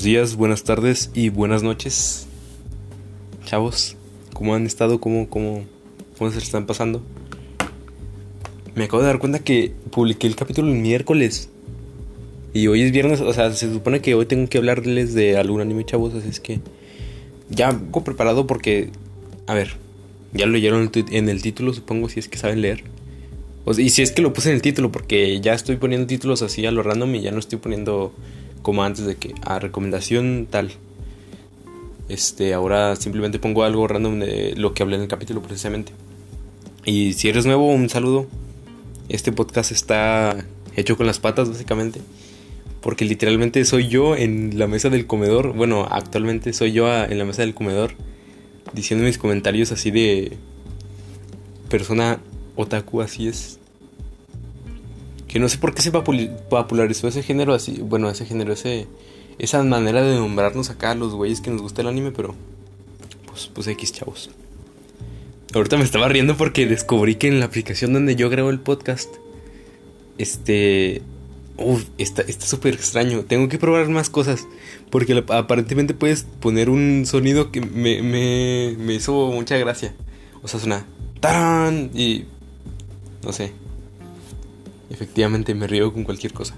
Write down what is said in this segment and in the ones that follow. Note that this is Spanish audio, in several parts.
Buenos días, buenas tardes y buenas noches. Chavos, ¿cómo han estado? ¿Cómo, cómo, cómo se están pasando? Me acabo de dar cuenta que publiqué el capítulo el miércoles. Y hoy es viernes, o sea, se supone que hoy tengo que hablarles de algún anime, chavos, así es que ya hago preparado porque, a ver, ya lo leyeron en el título, supongo, si es que saben leer. y si es que lo puse en el título, porque ya estoy poniendo títulos así a lo random y ya no estoy poniendo como antes de que a recomendación tal. Este, ahora simplemente pongo algo random de lo que hablé en el capítulo precisamente. Y si eres nuevo, un saludo. Este podcast está hecho con las patas básicamente. Porque literalmente soy yo en la mesa del comedor. Bueno, actualmente soy yo en la mesa del comedor. Diciendo mis comentarios así de persona otaku, así es. Que no sé por qué se popularizó ese género así. Bueno, ese género, ese, esa manera de nombrarnos acá los güeyes que nos gusta el anime, pero. Pues, pues X, chavos. Ahorita me estaba riendo porque descubrí que en la aplicación donde yo grabo el podcast. Este. Uf, está súper extraño. Tengo que probar más cosas. Porque aparentemente puedes poner un sonido que me, me, me hizo mucha gracia. O sea, suena. ¡Tarán! Y. No sé. Efectivamente me río con cualquier cosa.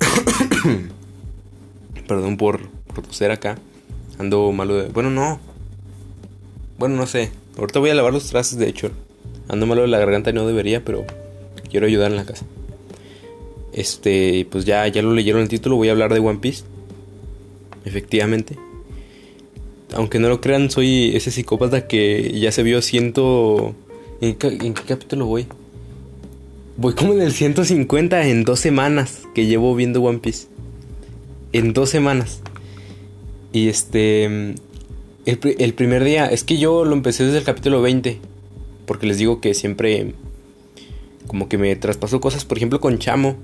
Perdón por, por acá. Ando malo de... Bueno, no. Bueno, no sé. Ahorita voy a lavar los trastes, de hecho. Ando malo de la garganta y no debería, pero quiero ayudar en la casa. Este, pues ya, ya lo leyeron el título, voy a hablar de One Piece. Efectivamente. Aunque no lo crean, soy ese psicópata que ya se vio ciento... ¿En qué capítulo voy? Voy como en el 150 en dos semanas que llevo viendo One Piece. En dos semanas. Y este... El, el, primer día, es que yo lo empecé desde el capítulo 20. Porque les digo que siempre... Como que me traspasó cosas, por ejemplo con Chamo.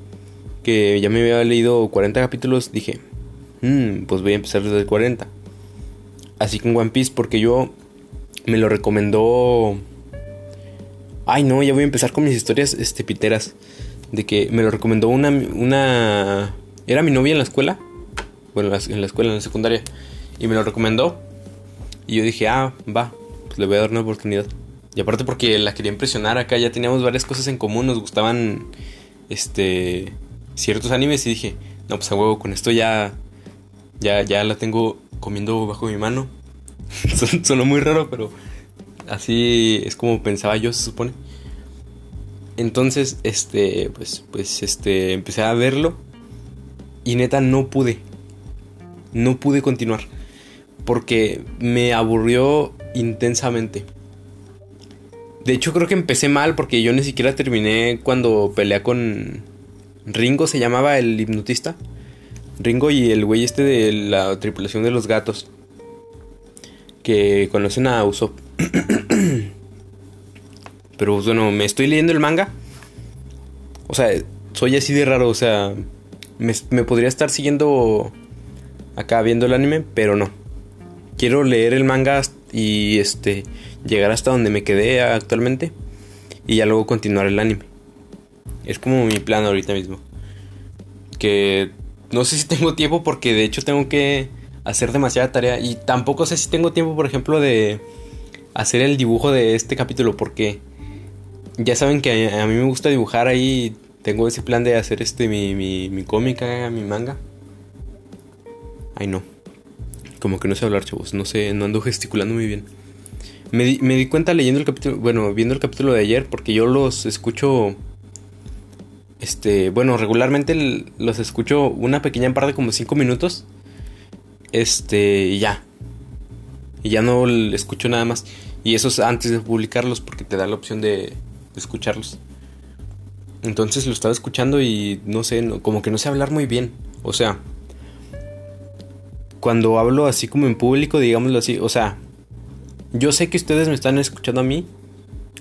Que ya me había leído 40 capítulos. Dije, hmm, pues voy a empezar desde el 40. Así con One Piece porque yo me lo recomendó Ay, no, ya voy a empezar con mis historias este, piteras. De que me lo recomendó una, una... Era mi novia en la escuela. Bueno, en la escuela, en la secundaria. Y me lo recomendó. Y yo dije, ah, va, pues le voy a dar una oportunidad. Y aparte porque la quería impresionar acá, ya teníamos varias cosas en común, nos gustaban este ciertos animes y dije, no, pues a huevo, con esto ya ya ya la tengo comiendo bajo mi mano. Sonó muy raro, pero Así es como pensaba yo, se supone. Entonces, este, pues, pues, este, empecé a verlo. Y neta, no pude. No pude continuar. Porque me aburrió intensamente. De hecho, creo que empecé mal porque yo ni siquiera terminé cuando peleé con Ringo, se llamaba el hipnotista. Ringo y el güey este de la tripulación de los gatos. Que conocen a Usopp. Pero pues, bueno, me estoy leyendo el manga. O sea, soy así de raro, o sea, me, podría estar siguiendo acá viendo el anime, pero no. Quiero leer el manga y este llegar hasta donde me quedé actualmente y ya luego continuar el anime. Es como mi plan ahorita mismo. Que no sé si tengo tiempo porque de hecho tengo que hacer demasiada tarea y tampoco sé si tengo tiempo, por ejemplo, de hacer el dibujo de este capítulo porque ya saben que a, mí me gusta dibujar ahí. Tengo ese plan de hacer este mi, mi, mi cómica, mi manga. Ay no. Como que no sé hablar, chavos. No sé, no ando gesticulando muy bien. Me di, me di cuenta leyendo el capítulo, bueno, viendo el capítulo de ayer, porque yo los escucho este, bueno, regularmente los escucho una pequeña parte como 5 minutos. Este, y ya. Y ya no escucho nada más. Y eso es antes de publicarlos porque te da la opción de, escucharlos. Entonces lo estaba escuchando y no sé, como que no sé hablar muy bien. O sea, cuando hablo así como en público, digámoslo así, o sea, yo sé que ustedes me están escuchando a mí,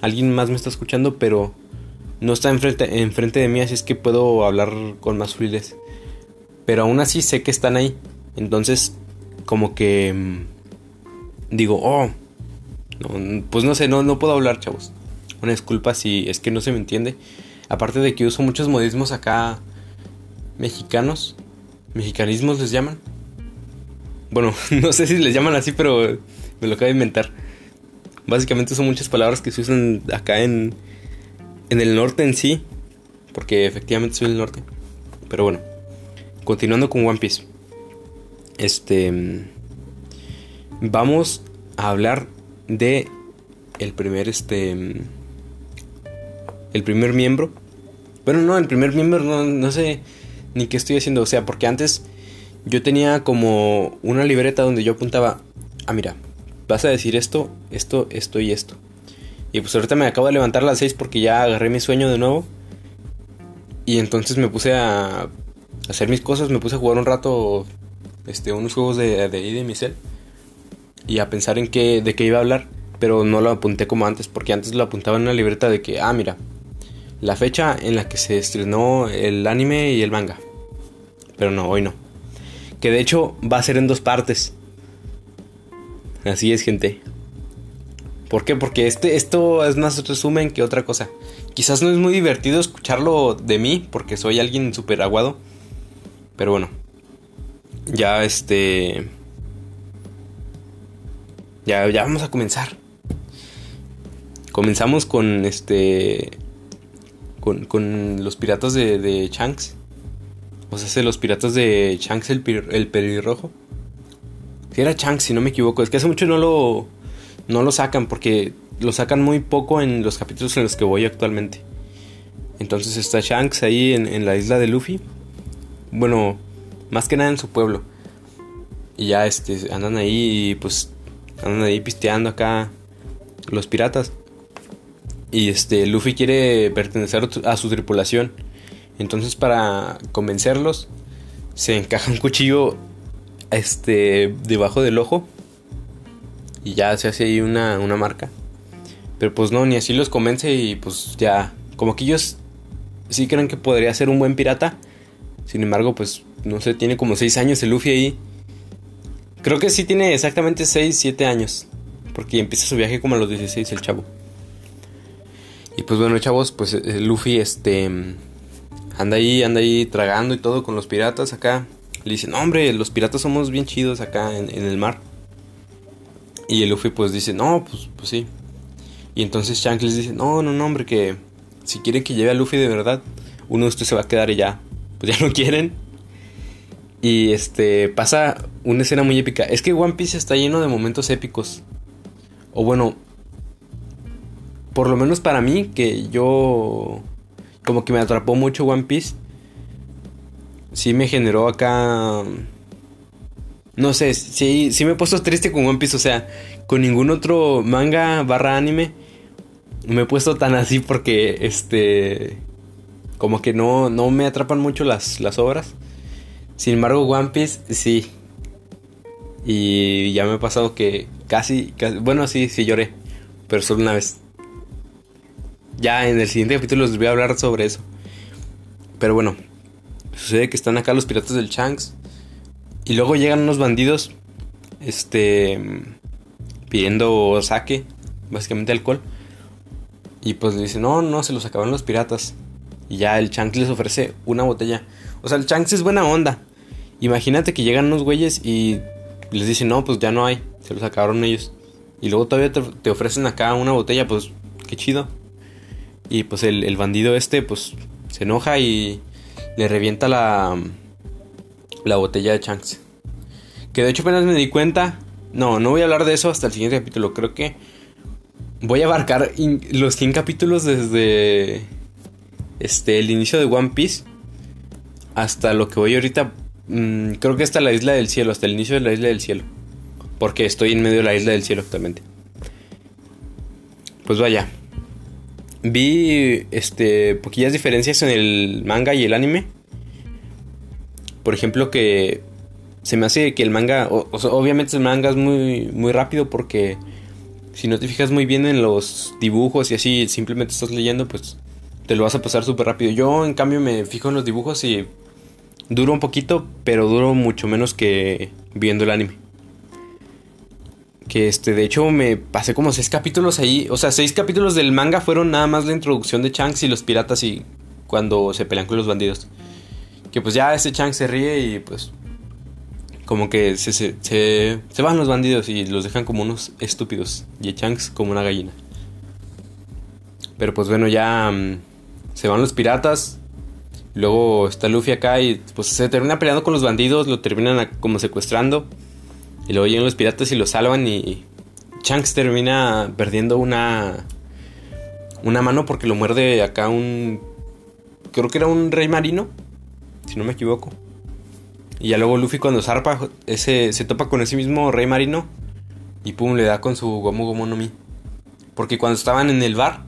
alguien más me está escuchando, pero no está enfrente, enfrente de mí, así es que puedo hablar con más fluidez. Pero aún así sé que están ahí. Entonces, como que mm, digo, oh, pues no sé, no, no puedo hablar, chavos. Una disculpa si es que no se me entiende. Aparte de que uso muchos modismos acá mexicanos. Mexicanismos les llaman. Bueno, no sé si les llaman así, pero me lo acabo de inventar. Básicamente son muchas palabras que se usan acá en, en el norte en sí. Porque efectivamente soy del norte. Pero bueno, continuando con One Piece. Este. Vamos a hablar de el primer este. El primer miembro. Bueno, no, el primer miembro no, no sé ni qué estoy haciendo. O sea, porque antes yo tenía como una libreta donde yo apuntaba. Ah, mira, vas a decir esto, esto, esto y esto. Y pues ahorita me acabo de levantar a las 6 porque ya agarré mi sueño de nuevo. Y entonces me puse a hacer mis cosas, me puse a jugar un rato este, unos juegos de, de, de mi. Y a pensar en qué, de qué iba a hablar. Pero no lo apunté como antes, porque antes lo apuntaba en una libreta de que, ah, mira, la fecha en la que se estrenó el anime y el manga. Pero no, hoy no. Que de hecho va a ser en dos partes. Así es, gente. ¿Por qué? Porque este, esto es más resumen que otra cosa. Quizás no es muy divertido escucharlo de mí, porque soy alguien súper aguado. Pero bueno. Ya este... Ya, ya vamos a comenzar. Comenzamos con este... Con, con los piratas de, de Shanks. O sea, los piratas de Shanks el, el pelirrojo. Si era Shanks, si no me equivoco. Es que hace mucho no lo, no lo sacan porque lo sacan muy poco en los capítulos en los que voy actualmente. Entonces está Shanks ahí en, en la isla de Luffy. Bueno, más que nada en su pueblo. Y ya este, andan ahí y pues andan ahí pisteando acá los piratas. Y este, Luffy quiere pertenecer a su tripulación. Entonces para convencerlos se encaja un cuchillo este debajo del ojo y ya se hace ahí una, una marca. Pero pues no, ni así los convence y pues ya, como que ellos sí creen que podría ser un buen pirata. Sin embargo, pues no sé, tiene como 6 años el Luffy ahí. Creo que sí tiene exactamente 6, 7 años. Porque empieza su viaje como a los 16 el chavo. Y pues bueno, chavos, pues el Luffy este anda ahí, anda ahí tragando y todo con los piratas acá. Le dice, no hombre, los piratas somos bien chidos acá en, el mar. Y el Luffy pues dice, no, pues, pues sí. Y entonces Shanks les dice, no, no, no, hombre, que si quieren que lleve a Luffy de verdad, uno de ustedes se va a quedar y ya. Pues ya no quieren. Y este pasa una escena muy épica. Es que One Piece está lleno de momentos épicos. O bueno, por lo menos para mí, que yo como que me atrapó mucho One Piece. Sí me generó acá... No sé, sí, sí me he puesto triste con One Piece. O sea, con ningún otro manga barra anime me he puesto tan así porque este... Como que no, no me atrapan mucho las, las obras. Sin embargo, One Piece sí. Y ya me ha pasado que casi, bueno, sí, sí lloré. Pero solo una vez. Ya en el siguiente capítulo les voy a hablar sobre eso. Pero bueno, sucede que están acá los piratas del Shanks. Y luego llegan unos bandidos. Este. Pidiendo saque. Básicamente alcohol. Y pues le dicen, no, no, se los acabaron los piratas. Y ya el Shanks les ofrece una botella. O sea, el Shanks es buena onda. Imagínate que llegan unos güeyes y les dicen, no, pues ya no hay. Se los acabaron ellos. Y luego todavía te, ofrecen acá una botella, pues qué chido. Y pues el, bandido este pues se enoja y le revienta la, la botella de Shanks. Que de hecho apenas me di cuenta. No, no voy a hablar de eso hasta el siguiente capítulo. Creo que voy a abarcar los 100 capítulos desde este, el inicio de One Piece hasta lo que voy ahorita. Mm, creo que hasta la isla del cielo, hasta el inicio de la isla del cielo. Porque estoy en medio de la isla del cielo actualmente. Pues vaya, vi este poquillas diferencias en el manga y el anime. Por ejemplo, que se me hace que el manga, obviamente el manga es muy muy rápido porque si no te fijas muy bien en los dibujos y así simplemente estás leyendo, pues te lo vas a pasar súper rápido. Yo en cambio me fijo en los dibujos y duro un poquito, pero duro mucho menos que viendo el anime. Que este, de hecho, me pasé como seis capítulos ahí. O sea, seis capítulos del manga fueron nada más la introducción de Shanks y los piratas y cuando se pelean con los bandidos. Que pues ya ese Shanks se ríe y pues. como que se, se, se, van los bandidos y los dejan como unos estúpidos. Y Shanks como una gallina. Pero pues bueno, ya mm, se van los piratas. Luego está Luffy acá y pues se termina peleando con los bandidos, lo terminan como secuestrando. Y luego llegan los piratas y lo salvan y Shanks termina perdiendo una una mano porque lo muerde acá un creo que era un rey marino, si no me equivoco. Y ya luego Luffy cuando zarpa ese se topa con ese mismo rey marino y pum le da con su Gomu Gomu no Mi. Porque cuando estaban en el bar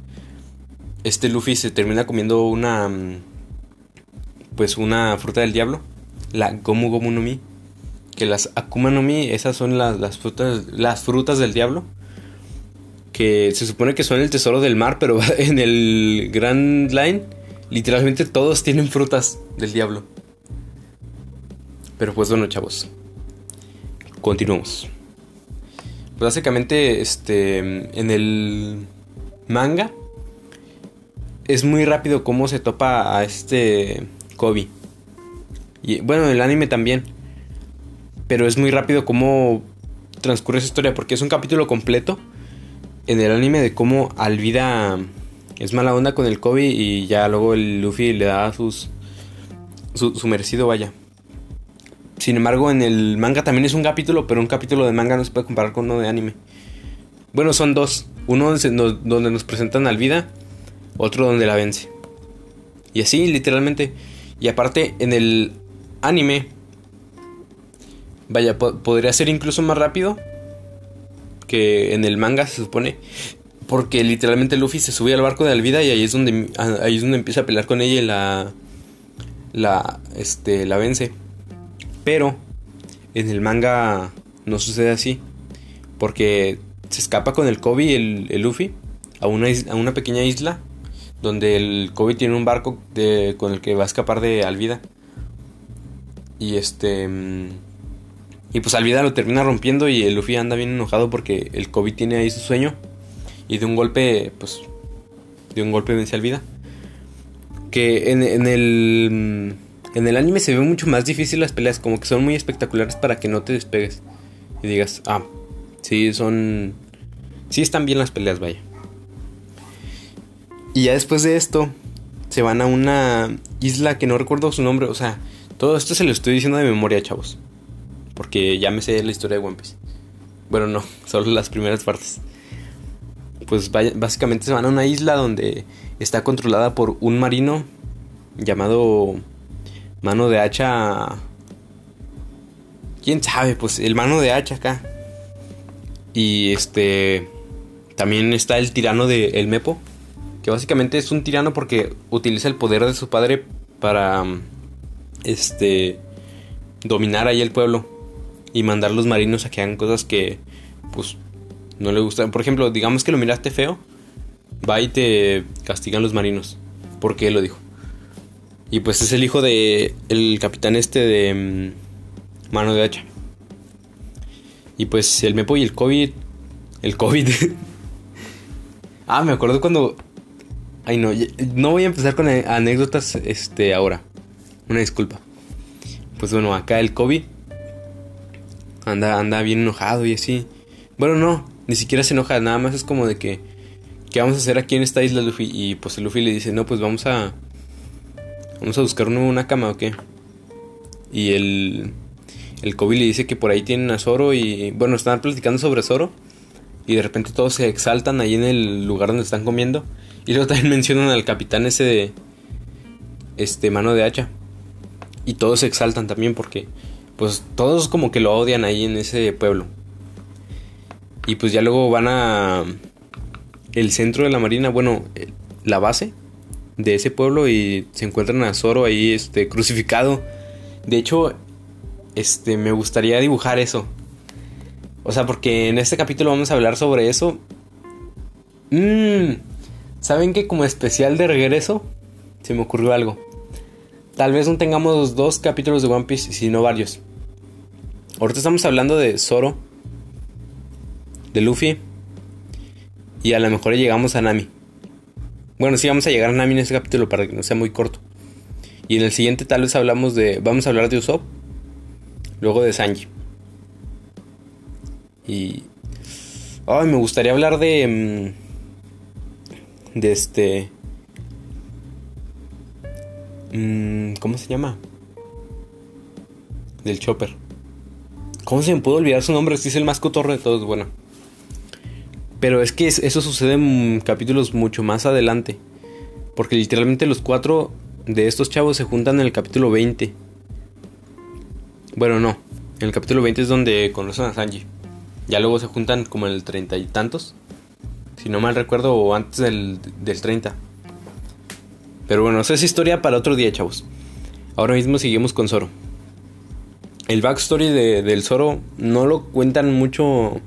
este Luffy se termina comiendo una mm, pues una fruta del diablo, la Gomu Gomu no Mi que las Akuma no Mi, esas son las, frutas, las frutas del diablo. Que se supone que son el tesoro del mar, pero en el Grand Line, literalmente todos tienen frutas del diablo. Pero pues bueno, chavos. Continuamos. Pues básicamente, este. En el manga. Es muy rápido cómo se topa a este Kobe. Y bueno, en el anime también pero es muy rápido cómo transcurre esa historia, porque es un capítulo completo en el anime de cómo Alvida es mala onda con el Kobe y ya luego el Luffy le da sus, su, merecido, vaya. Sin embargo, en el manga también es un capítulo, pero un capítulo de manga no se puede comparar con uno de anime. Bueno, son dos. Uno donde nos presentan Alvida, otro donde la vence. Y así, literalmente. Y aparte, en el anime Vaya, podría ser incluso más rápido que en el manga se supone. Porque literalmente Luffy se sube al barco de Alvida y ahí es donde ahí es donde empieza a pelear con ella y la la este la vence. Pero en el manga no sucede así, porque se escapa con el Kobe el, el Luffy a una a una pequeña isla donde el Kobe tiene un barco de, con el que va a escapar de Alvida. Y este mm, y pues Alvida lo termina rompiendo y el Luffy anda bien enojado porque el Kobe tiene ahí su sueño. Y de un golpe, pues, de un golpe vence Alvida. Que en, el... En el anime se ve mucho más difícil las peleas, como que son muy espectaculares para que no te despegues. Y digas, ah, sí, son... Sí están bien las peleas, vaya. Y ya después de esto, se van a una isla que no recuerdo su nombre. O sea, todo esto se lo estoy diciendo de memoria, chavos. Porque ya me sé la historia de One Piece. Bueno, no, solo las primeras partes. Pues básicamente se van a una isla donde está controlada por un marino llamado Mano de Hacha. ¿Quién sabe? Pues el Mano de Hacha acá. Y este... También está el tirano de Mepo. Que básicamente es un tirano porque utiliza el poder de su padre para... Este... Dominar ahí el pueblo y mandar los marinos a que hagan cosas que pues no le gustan. Por ejemplo, digamos que lo miraste feo, va y te castigan los marinos, porque él lo dijo. Y pues es el hijo de el capitán este de mm, mano de hacha. Y pues el Mepo y el COVID, el COVID. ah, me acuerdo cuando Ay, no, no voy a empezar con anécdotas este ahora. Una disculpa. Pues bueno, acá el COVID anda, anda bien enojado y así. Bueno, no, ni siquiera se enoja, nada más es como de que, ¿qué vamos a hacer aquí en esta isla, Luffy? Y pues el Luffy le dice, no, pues vamos a, vamos a buscar una cama o qué. Y el, el Kobe le dice que por ahí tienen a Zoro y, bueno, están platicando sobre Zoro. Y de repente todos se exaltan ahí en el lugar donde están comiendo. Y luego también mencionan al capitán ese de, este, mano de hacha. Y todos se exaltan también porque pues todos como que lo odian ahí en ese pueblo. Y pues ya luego van a el centro de la marina, bueno, la base de ese pueblo y se encuentran a Zoro ahí este crucificado. De hecho, este me gustaría dibujar eso. O sea, porque en este capítulo vamos a hablar sobre eso. Mmm. ¿Saben que como especial de regreso se me ocurrió algo? Tal vez no tengamos dos capítulos de One Piece, sino varios. Ahorita estamos hablando de Zoro, de Luffy, y a lo mejor llegamos a Nami. Bueno, sí vamos a llegar a Nami en ese capítulo para que no sea muy corto. Y en el siguiente tal vez hablamos de... Vamos a hablar de Usopp. luego de Sanji. Y... Ay, me gustaría hablar de... mm, De este... mm, ¿Cómo se llama? Del Chopper. ¿Cómo se me pudo olvidar su nombre? Si es el más cotorro de todos, bueno. Pero es que es- eso sucede en capítulos mucho más adelante. Porque literalmente los cuatro de estos chavos se juntan en el capítulo 20. Bueno, no. En el capítulo 20 es donde conocen a Sanji. Ya luego se juntan como en el treinta y tantos. Si no mal recuerdo, antes del, del 30. Pero bueno, esa es historia para otro día, chavos. Ahora mismo seguimos con Zoro. El backstory de, del Zoro no lo cuentan mucho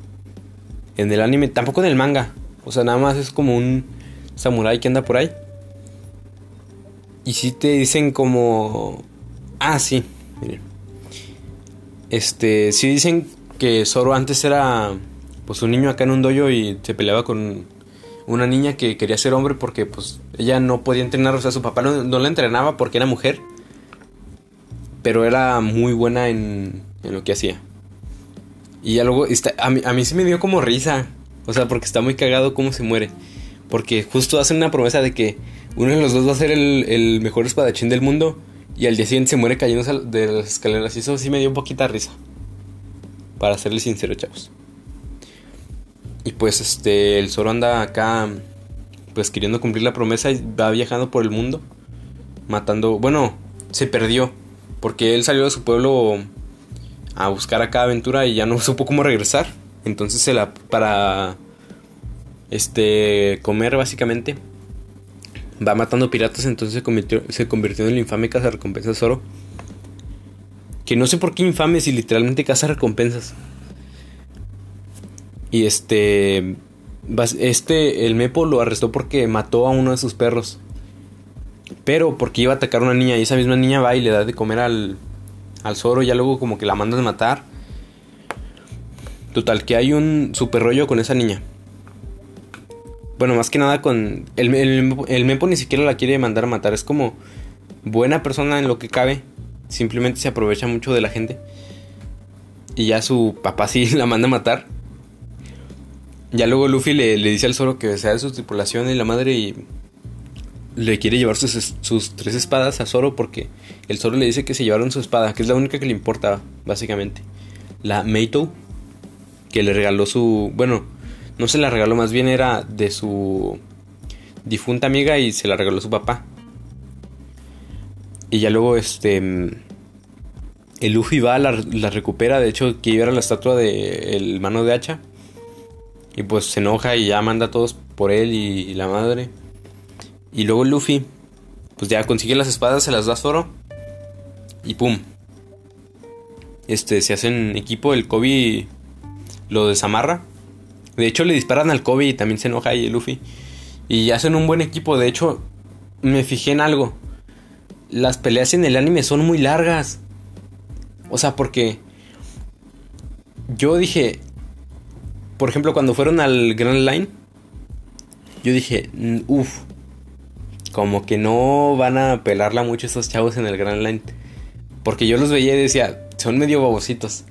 en el anime, tampoco en el manga. O sea, nada más es como un samurái que anda por ahí. Y si te dicen como... Ah, sí, miren. Este, sí dicen que Zoro antes era pues un niño acá en un dojo y se peleaba con una niña que quería ser hombre porque pues ella no podía entrenar, o sea, su papá no, la entrenaba porque era mujer. Pero era muy buena en, en lo que hacía. Y ya luego, está, a, mí, a mí sí me dio como risa. O sea, porque está muy cagado cómo se muere. Porque justo hacen una promesa de que uno de los dos va a ser el, el mejor espadachín del mundo. Y al día siguiente se muere cayendo de las escaleras. Y eso sí me dio un poquita risa. Para serles sincero, chavos. Y pues este, el Zoro anda acá, pues queriendo cumplir la promesa y va viajando por el mundo. Matando, bueno, se perdió. Porque él salió de su pueblo a buscar acá aventura y ya no supo cómo regresar. Entonces se la para este comer básicamente va matando piratas, entonces se convirtió, se convirtió en el infame caza recompensas Zoro. Que no sé por qué infame si literalmente caza recompensas. Y este este el Mepo lo arrestó porque mató a uno de sus perros. Pero porque iba a atacar a una niña y esa misma niña va y le da de comer al al Zoro y ya luego como que la mandan a matar. Total, que hay un super rollo con esa niña. Bueno, más que nada con... El, el, el Mepo ni siquiera la quiere mandar a matar. Es como buena persona en lo que cabe. Simplemente se aprovecha mucho de la gente. Y ya su papá sí la manda a matar. Ya luego Luffy le, dice al Zoro que sea de su tripulación y la madre y le quiere llevar sus, sus tres espadas a Zoro porque el Zoro le dice que se llevaron su espada, que es la única que le importa, básicamente. La Meito, que le regaló su... Bueno, no se la regaló, más bien era de su difunta amiga y se la regaló su papá. Y ya luego este... El Luffy va, la, la recupera, de hecho que era la estatua de el mano de hacha. Y pues se enoja y ya manda a todos por él y, la madre. Y luego Luffy, pues ya consigue las espadas, se las da a Zoro. Y pum. Este, se hacen equipo, el Kobe lo desamarra. De hecho, le disparan al Kobe y también se enoja ahí el Luffy. Y hacen un buen equipo. De hecho, me fijé en algo. Las peleas en el anime son muy largas. O sea, porque yo dije, por ejemplo, cuando fueron al Grand Line, yo dije, uff, como que no van a pelarla mucho estos chavos en el Grand Line. Porque yo los veía y decía, son medio babositos.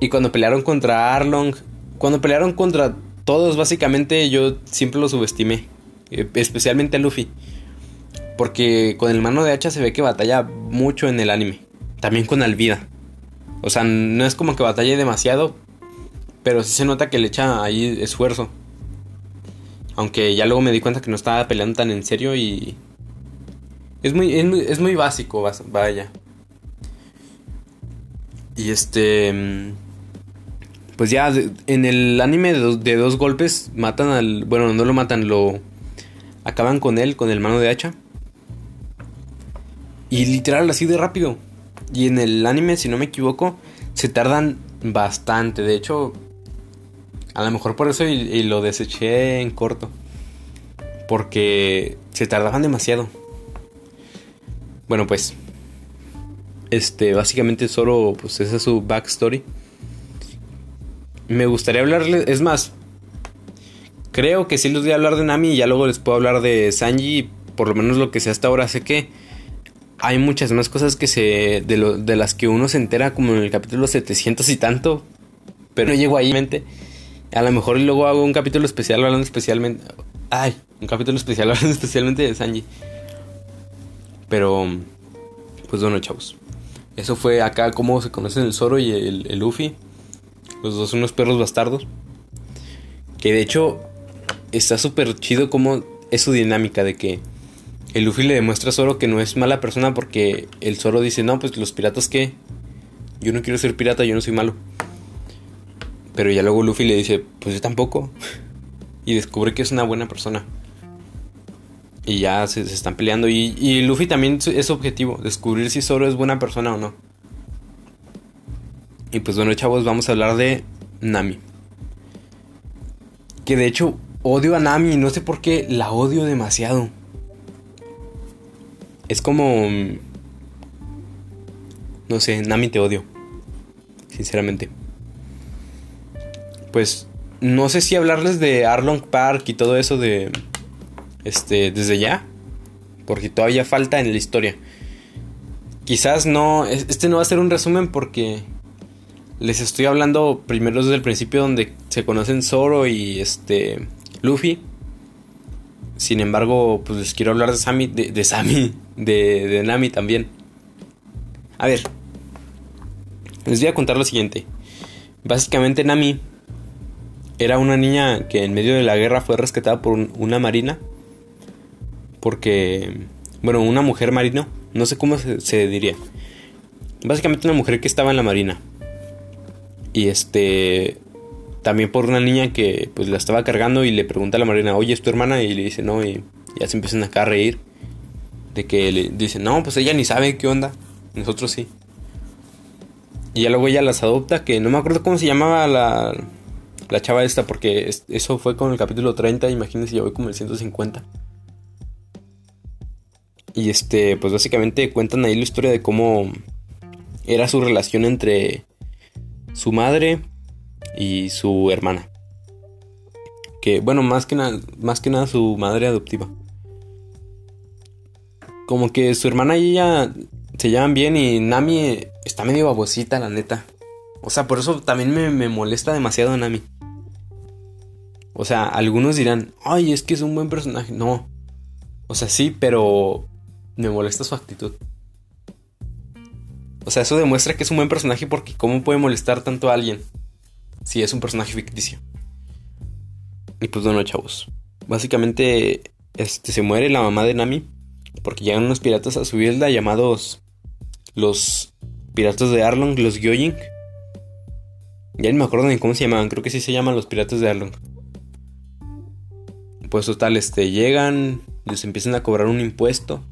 Y cuando pelearon contra Arlong, cuando pelearon contra todos, básicamente yo siempre los subestimé. eh, Especialmente a Luffy. Porque con el mano de hacha se ve que batalla mucho en el anime. También con Alvida. O sea, no es como que batalle demasiado. Pero sí se nota que le echa ahí esfuerzo. Aunque ya luego me di cuenta que no estaba peleando tan en serio y... Es muy, es muy, es muy básico, vaya. Y este... mm, Pues ya en el anime de dos, de dos golpes matan al... Bueno, no lo matan, lo... Acaban con él, con el mano de hacha. Y literal así de rápido. Y en el anime, si no me equivoco, se tardan bastante. De hecho, a lo mejor por eso y, lo deseché en corto. Porque se tardaban demasiado. Bueno, pues. Este, básicamente solo, pues esa es su backstory. Me gustaría hablarle, es más, creo que sí les voy a hablar de Nami y ya luego les puedo hablar de Sanji. Por lo menos lo que sé hasta ahora sé que hay muchas más cosas que se. De, lo, de las que uno se entera, como en el capítulo 700 y tanto. Pero no llego ahí mente. A lo mejor luego hago un capítulo especial hablando especialmente. Ay, un capítulo especial hablando especialmente de Sanji. Pero. Pues bueno, chavos. Eso fue acá como se conocen el Zoro y el, el Luffy. Los dos son unos perros bastardos. Que de hecho está súper chido como es su dinámica de que el Luffy le demuestra a Zoro que no es mala persona porque el Zoro dice, no, pues los piratas qué. Yo no quiero ser pirata, yo no soy malo. Pero ya luego Luffy le dice, pues yo tampoco. y descubre que es una buena persona. Y ya se, están peleando. Y, y, Luffy también es objetivo, descubrir si Zoro es buena persona o no. Y pues bueno, chavos, vamos a hablar de Nami. Que de hecho odio a Nami, no sé por qué la odio demasiado. Es como... Mm, no sé, Nami te odio. Sinceramente. Pues no sé si hablarles de Arlong Park y todo eso de... Este, desde ya. Porque todavía falta en la historia. Quizás no... Este no va a ser un resumen porque... Les estoy hablando primero desde el principio donde se conocen Zoro y este Luffy. Sin embargo, pues les quiero hablar de Sammy, de, de Nami también. A ver, les voy a contar lo siguiente. Básicamente Nami era una niña que en medio de la guerra fue rescatada por una marina. Porque, bueno, una mujer marino, no sé cómo se, diría. Básicamente una mujer que estaba en la marina. Y este, también por una niña que pues la estaba cargando y le pregunta a la marina, oye, ¿es tu hermana? Y le dice, no, y ya se empiezan acá a reír. De que le dicen, no, pues ella ni sabe qué onda, nosotros sí. Y ya luego ella las adopta, que no me acuerdo cómo se llamaba la, la chava esta, porque eso fue con el capítulo 30, imagínense, ya voy como el 150. Y este, pues básicamente cuentan ahí la historia de cómo era su relación entre su madre, y su hermana. Que bueno, más que nada, más que nada su madre adoptiva. Como que su hermana y ella se llevan bien y Nami está medio babosita, la neta. O sea, por eso también me, me molesta demasiado Nami. O sea, algunos dirán, ay, es que es un buen personaje. No. O sea, sí, pero me molesta su actitud. O sea, eso demuestra que es un buen personaje porque ¿cómo puede molestar tanto a alguien? si es un personaje ficticio. Y pues bueno, chavos. Básicamente este, se muere la mamá de Nami. Porque llegan unos piratas a su isla llamados los piratas de Arlong, los Gyojin. Ya ni me acuerdo ni cómo se llamaban, creo que sí se llaman los piratas de Arlong. Pues total, este, llegan, les empiezan a cobrar un impuesto.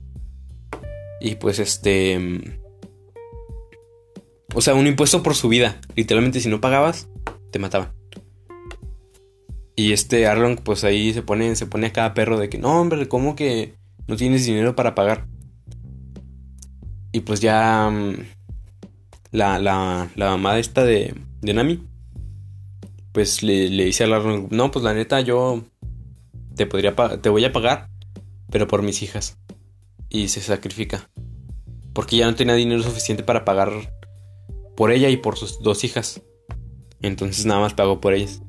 Y pues este... O sea, un impuesto por su vida. Literalmente si no pagabas, te mataban. Y este Arlong, pues ahí se pone, se pone a cada perro de que, no, hombre, ¿cómo que no tienes dinero para pagar? Y pues ya mm, la, la, la mamá esta de, de Nami, pues le, le dice a Arlong, no, pues la neta yo te, podría te voy a pagar, pero por mis hijas. Y se sacrifica. Porque ya no tenía dinero suficiente para pagar por ella y por sus dos hijas. Entonces nada más pagó por ellas.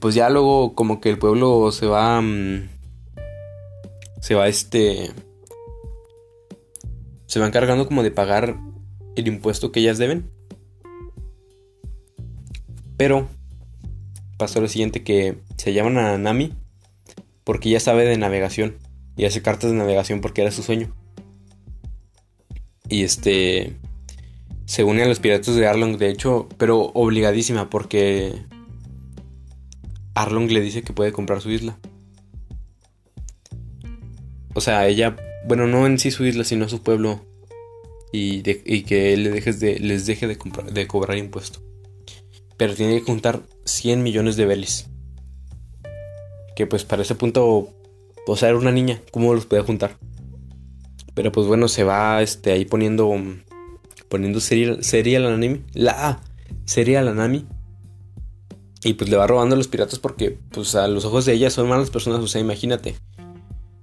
Pues ya luego como que el pueblo se va... Mm, se va este... Se va encargando como de pagar el impuesto que ellas deben. Pero pasó lo siguiente que se llaman a Nami porque ella sabe de navegación y hace cartas de navegación porque era su sueño. Y este se une a los piratas de Arlong, de hecho, pero obligadísima porque Arlong le dice que puede comprar su isla. O sea, ella, bueno, no en sí su isla, sino su pueblo. Y, que le dejes de, les deje de, de cobrar impuesto. Pero tiene que juntar 100 millones de belis. Que pues para ese punto, o sea, era una niña, ¿cómo los puede juntar? Pero pues bueno, se va este, ahí poniendo poniendo sería la Nami, la sería la Nami. Y pues le va robando a los piratas porque pues a los ojos de ella son malas personas, o sea, imagínate.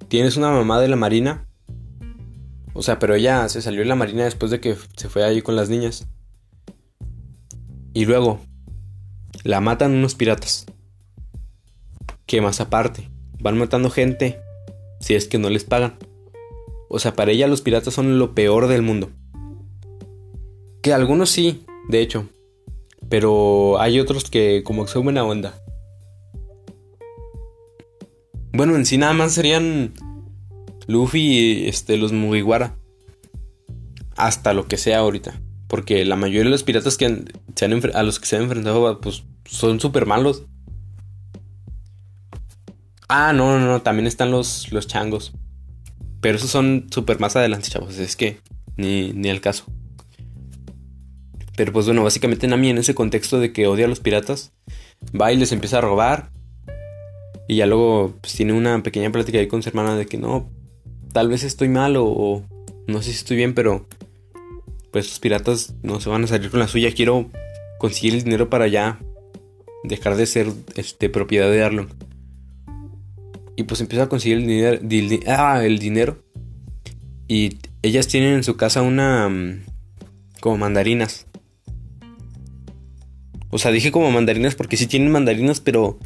Tienes una mamá de la marina O sea, pero ella se salió de la marina después de que se fue ahí con las niñas. Y luego la matan unos piratas. Que más aparte, van matando gente si es que no les pagan. O sea, para ella los piratas son lo peor del mundo. Que algunos sí, de hecho. Pero hay otros que como que son buena onda. Bueno, en sí nada más serían Luffy y este, los Mugiwara. Hasta lo que sea ahorita. Porque la mayoría de los piratas que se han a los que se han enfrentado pues, son súper malos. Ah, no, no, no, también están los, los changos. Pero esos son súper más adelante, chavos. Es que ni, ni al caso. Pero pues bueno, básicamente Nami en ese contexto de que odia a los piratas, va y les empieza a robar. Y ya luego pues, tiene una pequeña plática ahí con su hermana de que no, tal vez estoy mal o, no sé si estoy bien, pero pues los piratas no se van a salir con la suya. Quiero conseguir el dinero para ya dejar de ser este, propiedad de Arlong. Y pues empieza a conseguir el dinero, ah, el dinero. Y ellas tienen en su casa una... Mm, como mandarinas. O sea, dije como mandarinas porque sí tienen mandarinas, pero...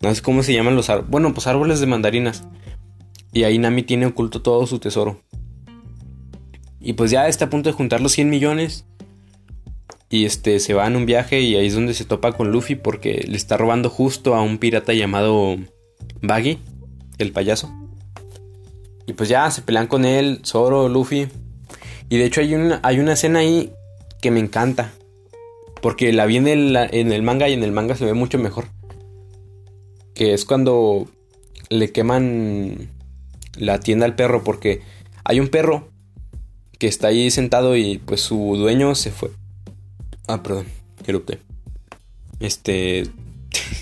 No sé cómo se llaman los árboles. Bueno, pues árboles de mandarinas. Y ahí Nami tiene oculto todo su tesoro. Y pues ya está a punto de juntar los 100 millones. Y este se va en un viaje y ahí es donde se topa con Luffy porque le está robando justo a un pirata llamado Baggy, el payaso. Y pues ya se pelean con él, Zoro, Luffy. Y de hecho hay una, hay una escena ahí que me encanta. Porque la vi en el, en el manga y en el manga se ve mucho mejor. Que es cuando le queman la tienda al perro. Porque hay un perro que está ahí sentado y pues su dueño se fue. Ah, perdón, erupté. Este...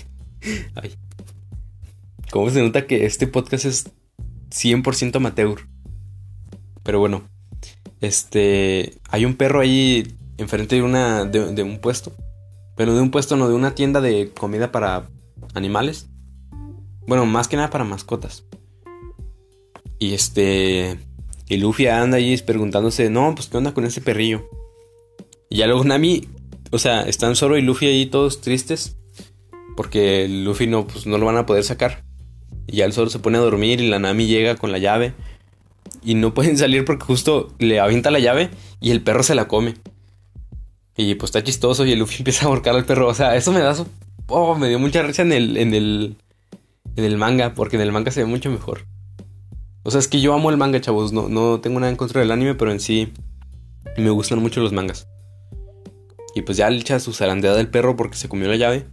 Ay. ¿Cómo se nota que este podcast es 100% amateur? Pero bueno, este, hay un perro ahí enfrente de una de, un puesto, pero de un puesto no de una tienda de comida para animales. Bueno, más que nada para mascotas. Y este, y Luffy anda ahí preguntándose, "No, pues qué onda con ese perrillo?" Y ya luego Nami, o sea, están Zoro y Luffy ahí todos tristes porque Luffy no pues no lo van a poder sacar. Y ya el Zoro se pone a dormir y la Nami llega con la llave. Y no pueden salir porque justo le avienta la llave y el perro se la come. Y pues está chistoso y el Luffy empieza a ahorcar al perro. O sea, eso me da. Oh, me dio mucha risa en el, en el, en el manga, porque en el manga se ve mucho mejor. O sea, es que yo amo el manga, chavos. No, no tengo nada en contra del anime, pero en sí me gustan mucho los mangas. Y pues ya le echa su zarandeada del perro porque se comió la llave.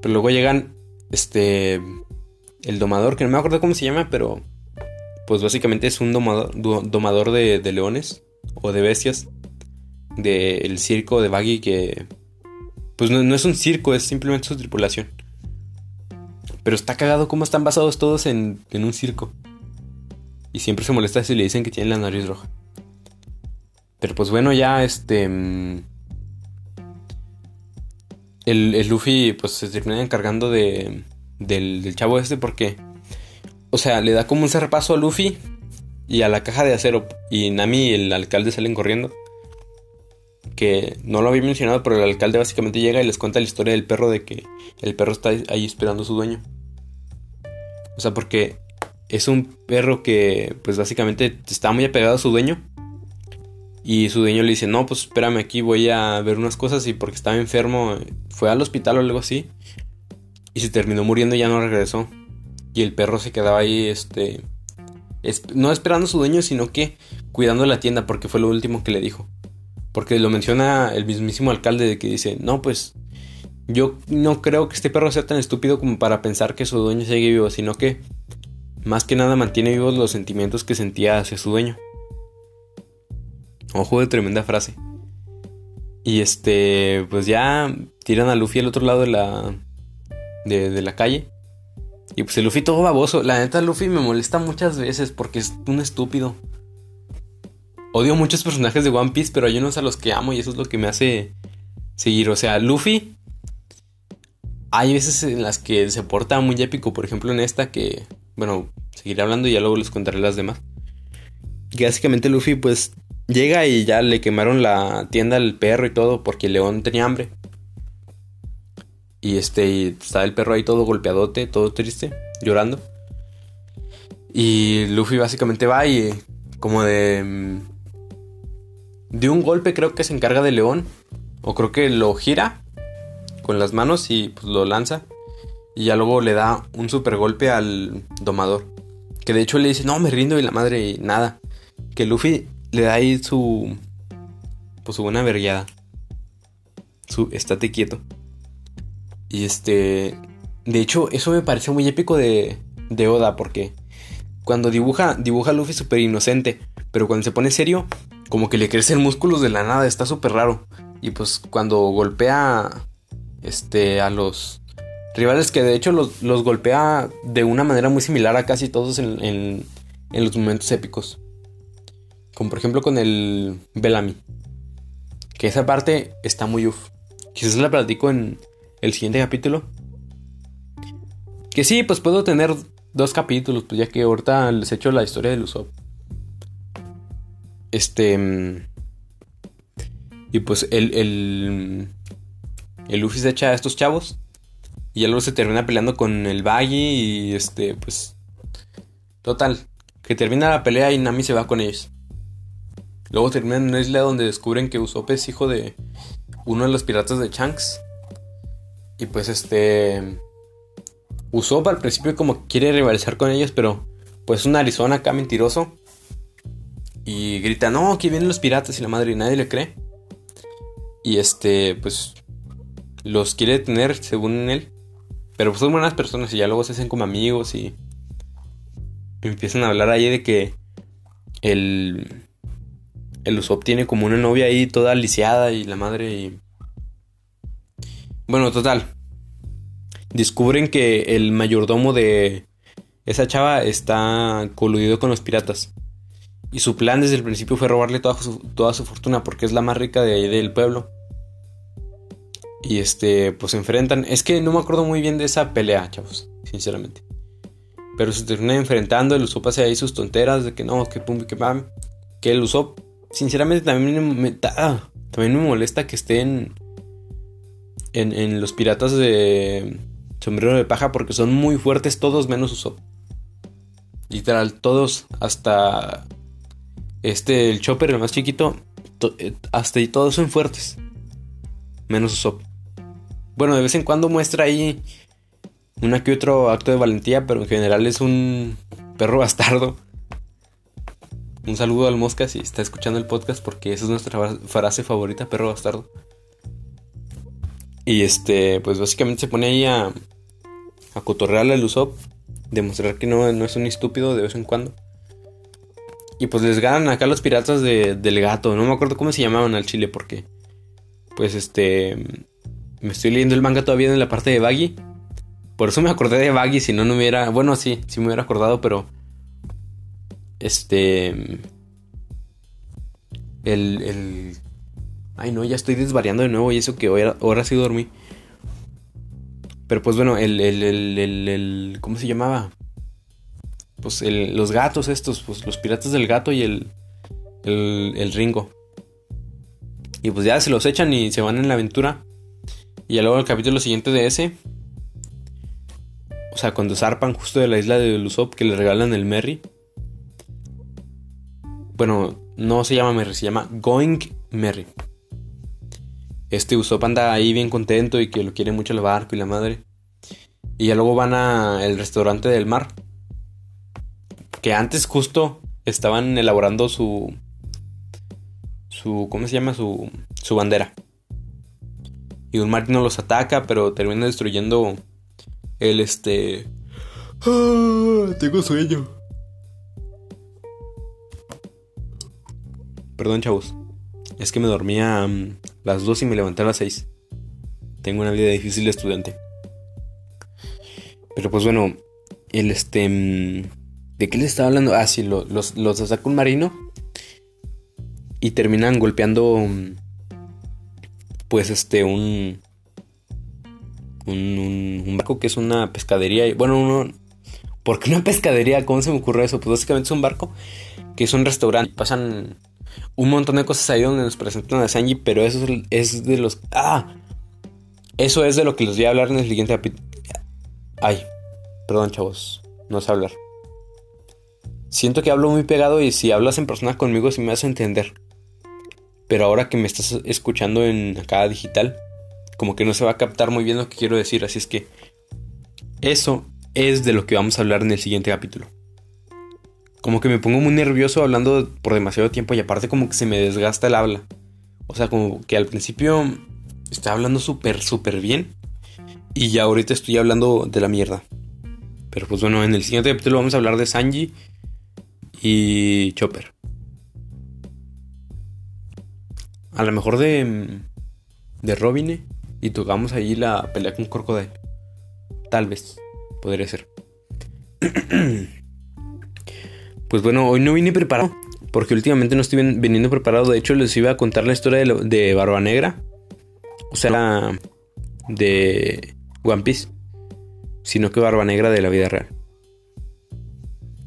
Pero luego llegan, este, el domador, que no me acuerdo cómo se llama, pero pues básicamente es un domador, domador de, leones o de bestias del circo de Baggy que pues no, es un circo, es simplemente su tripulación. Pero está cagado cómo están basados todos en, en un circo. Y siempre se molesta si le dicen que tienen la nariz roja. Pero pues bueno, ya este... Mm, el, el Luffy pues se termina encargando de, del, chavo este porque, o sea, le da como un repaso a Luffy y a la caja de acero y Nami y el alcalde salen corriendo. Que no lo había mencionado, pero el alcalde básicamente llega y les cuenta la historia del perro de que el perro está ahí esperando a su dueño. O sea, porque es un perro que pues básicamente está muy apegado a su dueño. Y su dueño le dice, no, pues espérame aquí, voy a ver unas cosas y porque estaba enfermo, fue al hospital o algo así. Y se terminó muriendo y ya no regresó. Y el perro se quedaba ahí, este... no esperando a su dueño, sino que cuidando la tienda, porque fue lo último que le dijo. Porque lo menciona el mismísimo alcalde de que dice, no, pues yo no creo que este perro sea tan estúpido como para pensar que su dueño sigue vivo, sino que más que nada mantiene vivos los sentimientos que sentía hacia su dueño. Ojo de tremenda frase. Y este, pues ya tiran a Luffy al otro lado de la, de, la calle. Y pues el Luffy todo baboso. La neta, Luffy me molesta muchas veces porque es un estúpido. Odio muchos personajes de One Piece, pero hay unos a los que amo y eso es lo que me hace seguir. O sea, Luffy. Hay veces en las que se porta muy épico. Por ejemplo, en esta que. Bueno, seguiré hablando y ya luego les contaré las demás. que básicamente Luffy pues llega y ya le quemaron la tienda al perro y todo porque león tenía hambre. Y este, estaba el perro ahí todo golpeadote, todo triste, llorando. Y Luffy básicamente va y como de... Mm, de un golpe creo que se encarga de león. O creo que lo gira con las manos y pues lo lanza. Y ya luego le da un super golpe al domador. Que de hecho le dice, no, me rindo y la madre y nada. Que Luffy le da ahí su... Pues su buena vergueada. Su estate quieto. Y este... De hecho, eso me pareció muy épico de, de Oda porque cuando dibuja, dibuja a Luffy súper inocente, pero cuando se pone serio, como que le crecen músculos de la nada, está súper raro. Y pues cuando golpea este, a los rivales, que de hecho los, golpea de una manera muy similar a casi todos en, en, los momentos épicos. Como por ejemplo con el Bellamy. Que esa parte está muy uff. Quizás la platico en el siguiente capítulo. Que sí, pues puedo tener dos capítulos, pues ya que ahorita les he hecho la historia de Usopp. Este. Y pues el, el. El Luffy se echa a estos chavos. Y ya luego se termina peleando con el Baggy. Y este, pues. Total. Que termina la pelea y Nami se va con ellos. Luego termina en una isla donde descubren que Usopp es hijo de uno de los piratas de Shanks. Y pues este. Usopp al principio como quiere rivalizar con ellos, pero pues un Arizona acá mentiroso. Y grita, no, aquí vienen los piratas y la madre y nadie le cree. Y este, pues los quiere tener según él. Pero son buenas personas y ya luego se hacen como amigos y empiezan a hablar ahí de que el, el Usopp tiene como una novia ahí toda lisiada y la madre y... Bueno, total. Descubren que el mayordomo de esa chava está coludido con los piratas. Y su plan desde el principio fue robarle toda su, toda su fortuna porque es la más rica de del pueblo. Y este, pues se enfrentan. Es que no me acuerdo muy bien de esa pelea, chavos, sinceramente. Pero se termina enfrentando. El Usopp hace ahí sus tonteras de que no, que pum, que pam. Que el Usopp, sinceramente, también me, también me molesta que estén en, en los piratas de sombrero de paja porque son muy fuertes todos menos Usopp. Literal, todos hasta este, el Chopper, el más chiquito, eh, hasta ahí todos son fuertes. Menos Usopp. Bueno, de vez en cuando muestra ahí una que otro acto de valentía, pero en general es un perro bastardo. Un saludo al Mosca si está escuchando el podcast porque esa es nuestra frase favorita, perro bastardo. Y este, pues básicamente se pone ahí a, a cotorrearle al Usopp, demostrar que no, no es un estúpido de vez en cuando. Y pues les ganan acá los piratas de, del gato. No me acuerdo cómo se llamaban al chile porque... Pues este... Me estoy leyendo el manga todavía en la parte de Baggy. Por eso me acordé de Baggy, si no, no me hubiera... Bueno, sí, sí me hubiera acordado, pero... Este... El... el... Ay, no, ya estoy desvariando de nuevo y eso que ahora, ahora sí dormí. Pero pues bueno, el, el, el, ¿Cómo se llamaba? pues los gatos estos, pues los piratas del gato y el, el, Ringo. Y pues ya se los echan y se van en la aventura. Y ya luego el capítulo siguiente de ese. O sea, cuando zarpan justo de la isla de Lusop que le regalan el Merry. Bueno, no se llama Merry, se llama Going Merry. Este Usopp anda ahí bien contento y que lo quiere mucho el barco y la madre. Y ya luego van al restaurante del mar que antes justo estaban elaborando su su ¿cómo se llama? su su bandera. Y un marino los ataca, pero termina destruyendo el este ¡Ah! tengo sueño. Perdón, chavos. Es que me dormía a mm, las 2 y me levanté a las 6. Tengo una vida difícil de estudiante. Pero pues bueno, el este mm, ¿De qué les estaba hablando? Ah, sí, los, los saca un marino. Y terminan golpeando. Pues este, un. Un, un, barco que es una pescadería. Bueno, uno, ¿Por qué una pescadería? ¿Cómo se me ocurre eso? Pues básicamente es un barco que es un restaurante. Pasan un montón de cosas ahí donde nos presentan a Sanji, pero eso es de los... ¡Ah! Eso es de lo que les voy a hablar en el siguiente. Ay, perdón chavos, no sé hablar. Siento que hablo muy pegado y si hablas en persona conmigo sí me hace entender. Pero ahora que me estás escuchando en acá digital, como que no se va a captar muy bien lo que quiero decir, así es que eso es de lo que vamos a hablar en el siguiente capítulo. Como que me pongo muy nervioso hablando por demasiado tiempo y aparte como que se me desgasta el habla. O sea, como que al principio estaba hablando súper, súper bien y ya ahorita estoy hablando de la mierda. Pero pues bueno, en el siguiente capítulo vamos a hablar de Sanji y Chopper. A lo mejor de. de Robin y tocamos ahí la pelea con Crocodile. Tal vez. Podría ser. pues bueno, hoy no vine preparado. Porque últimamente no estoy viniendo preparado. De hecho, les iba a contar la historia de, de Barba Negra. O sea, la de One Piece. Sino que Barba Negra de la vida real.